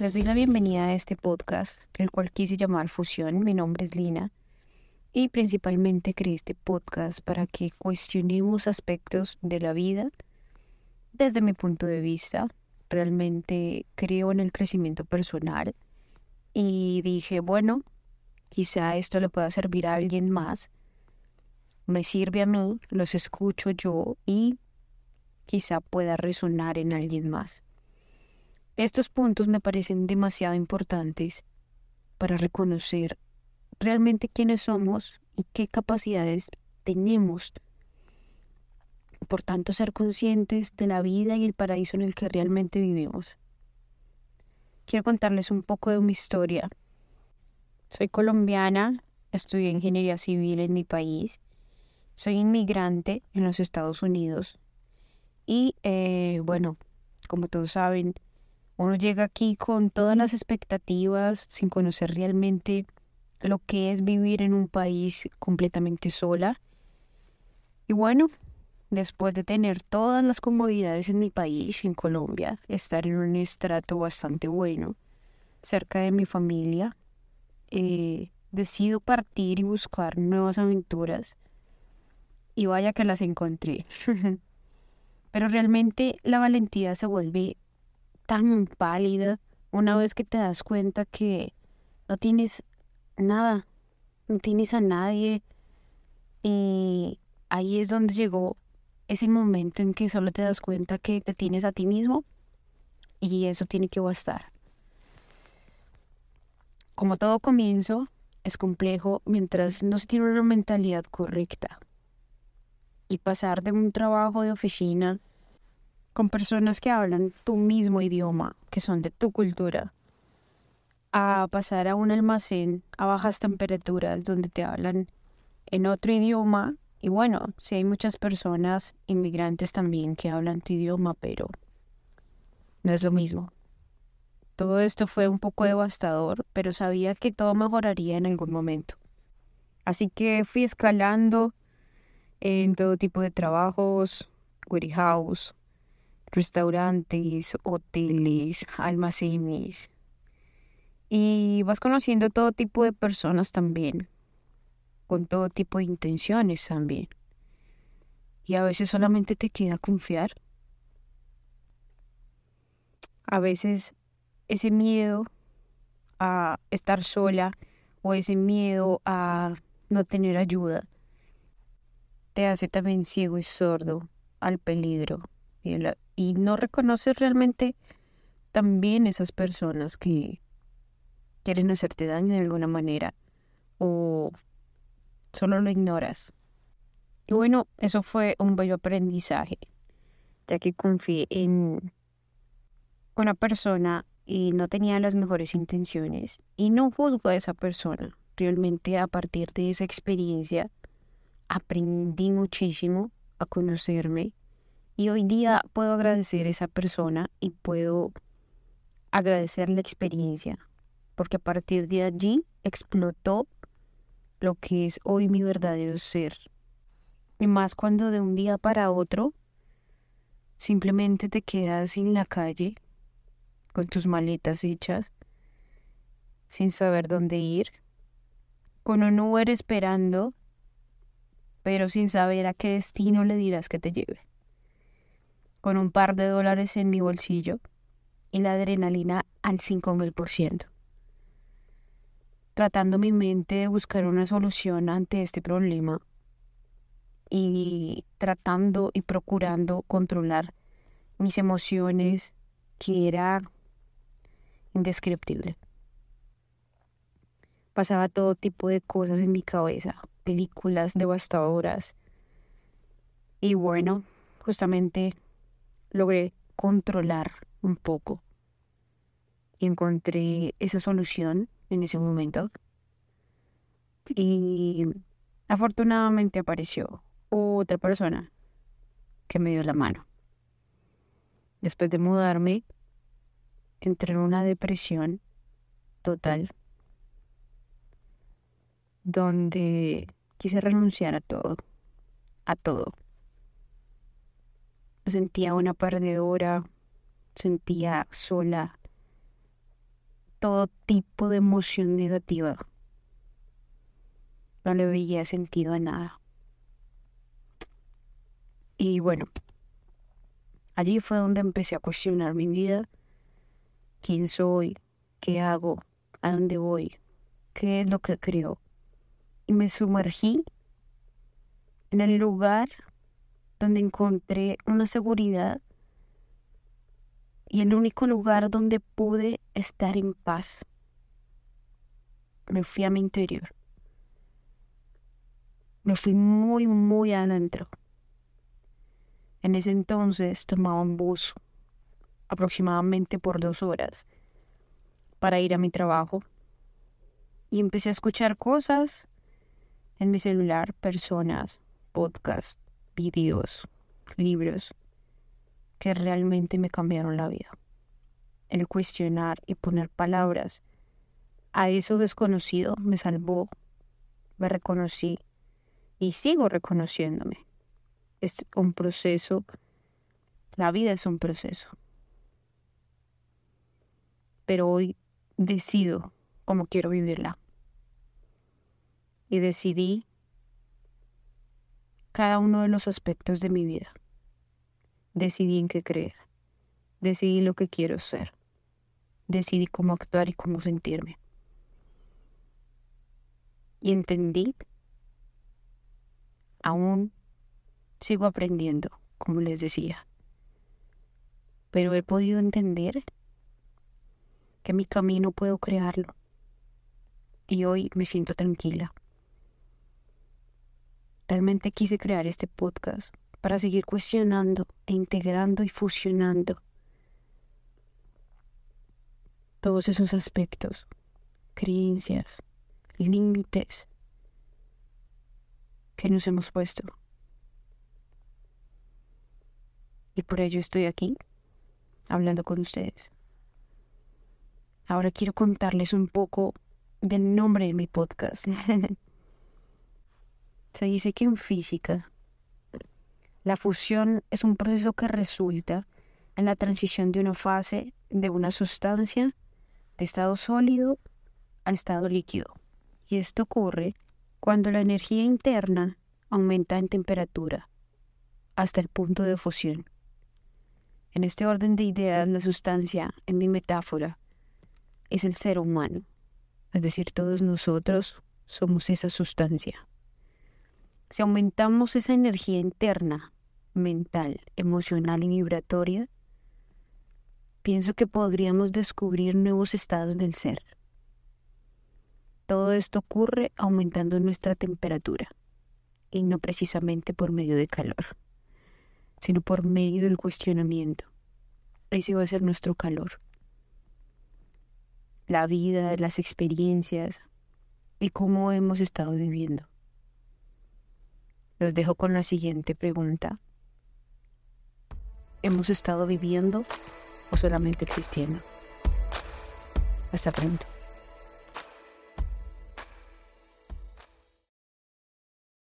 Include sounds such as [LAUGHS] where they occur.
Les doy la bienvenida a este podcast, el cual quise llamar Fusión. Mi nombre es Lina y principalmente creé este podcast para que cuestionemos aspectos de la vida desde mi punto de vista. Realmente creo en el crecimiento personal y dije, bueno, quizá esto le pueda servir a alguien más. Me sirve a mí, los escucho yo y quizá pueda resonar en alguien más. Estos puntos me parecen demasiado importantes para reconocer realmente quiénes somos y qué capacidades tenemos. Por tanto, ser conscientes de la vida y el paraíso en el que realmente vivimos. Quiero contarles un poco de mi historia. Soy colombiana, estudié ingeniería civil en mi país, soy inmigrante en los Estados Unidos y, eh, bueno, como todos saben, uno llega aquí con todas las expectativas, sin conocer realmente lo que es vivir en un país completamente sola. Y bueno, después de tener todas las comodidades en mi país, en Colombia, estar en un estrato bastante bueno, cerca de mi familia, eh, decido partir y buscar nuevas aventuras. Y vaya que las encontré. [LAUGHS] Pero realmente la valentía se vuelve tan pálida una vez que te das cuenta que no tienes nada, no tienes a nadie. Y ahí es donde llegó ese momento en que solo te das cuenta que te tienes a ti mismo y eso tiene que bastar. Como todo comienzo, es complejo mientras no se tiene una mentalidad correcta. Y pasar de un trabajo de oficina con personas que hablan tu mismo idioma, que son de tu cultura, a pasar a un almacén a bajas temperaturas donde te hablan en otro idioma. Y bueno, sí hay muchas personas inmigrantes también que hablan tu idioma, pero no es lo mismo. Todo esto fue un poco devastador, pero sabía que todo mejoraría en algún momento. Así que fui escalando en todo tipo de trabajos, warehouse, restaurantes, hoteles, almacenes. Y vas conociendo todo tipo de personas también, con todo tipo de intenciones también. Y a veces solamente te queda confiar. A veces ese miedo a estar sola o ese miedo a no tener ayuda te hace también ciego y sordo al peligro y, no reconoces realmente también esas personas que quieren hacerte daño de alguna manera o solo lo ignoras. Y bueno, eso fue un bello aprendizaje, ya que confié en una persona y no tenía las mejores intenciones y no juzgo a esa persona. Realmente a partir de esa experiencia aprendí muchísimo a conocerme y hoy día puedo agradecer a esa persona y puedo agradecer la experiencia, porque a partir de allí explotó lo que es hoy mi verdadero ser. Y más cuando de un día para otro simplemente te quedas en la calle con tus maletas hechas, sin saber dónde ir, con un Uber esperando, pero sin saber a qué destino le dirás que te lleve con un par de dólares en mi bolsillo y la adrenalina al 5000%. Tratando mi mente de buscar una solución ante este problema y tratando y procurando controlar mis emociones que era indescriptible. Pasaba todo tipo de cosas en mi cabeza, películas devastadoras. Y bueno, justamente logré controlar un poco. Y encontré esa solución en ese momento. Y afortunadamente apareció otra persona que me dio la mano. Después de mudarme, entré en una depresión total donde quise renunciar a todo, a todo sentía una perdedora, sentía sola, todo tipo de emoción negativa. No le veía sentido a nada. Y bueno, allí fue donde empecé a cuestionar mi vida, quién soy, qué hago, a dónde voy, qué es lo que creo. Y me sumergí en el lugar donde encontré una seguridad y el único lugar donde pude estar en paz. Me fui a mi interior. Me fui muy, muy adentro. En ese entonces tomaba un bus aproximadamente por dos horas para ir a mi trabajo y empecé a escuchar cosas en mi celular, personas, podcasts, videos, libros que realmente me cambiaron la vida. El cuestionar y poner palabras a eso desconocido me salvó, me reconocí y sigo reconociéndome. Es un proceso, la vida es un proceso. Pero hoy decido cómo quiero vivirla. Y decidí cada uno de los aspectos de mi vida decidí en qué creer, decidí lo que quiero ser, decidí cómo actuar y cómo sentirme. Y entendí, aún sigo aprendiendo, como les decía, pero he podido entender que mi camino puedo crearlo. Y hoy me siento tranquila. Realmente quise crear este podcast para seguir cuestionando e integrando y fusionando todos esos aspectos, creencias, límites que nos hemos puesto. Y por ello estoy aquí hablando con ustedes. Ahora quiero contarles un poco del nombre de mi podcast. [LAUGHS] Se dice que en física la fusión es un proceso que resulta en la transición de una fase de una sustancia de estado sólido al estado líquido. Y esto ocurre cuando la energía interna aumenta en temperatura hasta el punto de fusión. En este orden de ideas, la sustancia, en mi metáfora, es el ser humano. Es decir, todos nosotros somos esa sustancia. Si aumentamos esa energía interna mental, emocional y vibratoria, pienso que podríamos descubrir nuevos estados del ser. Todo esto ocurre aumentando nuestra temperatura, y no precisamente por medio de calor, sino por medio del cuestionamiento. Ese va a ser nuestro calor. La vida, las experiencias y cómo hemos estado viviendo. Los dejo con la siguiente pregunta hemos estado viviendo o solamente existiendo. Hasta pronto.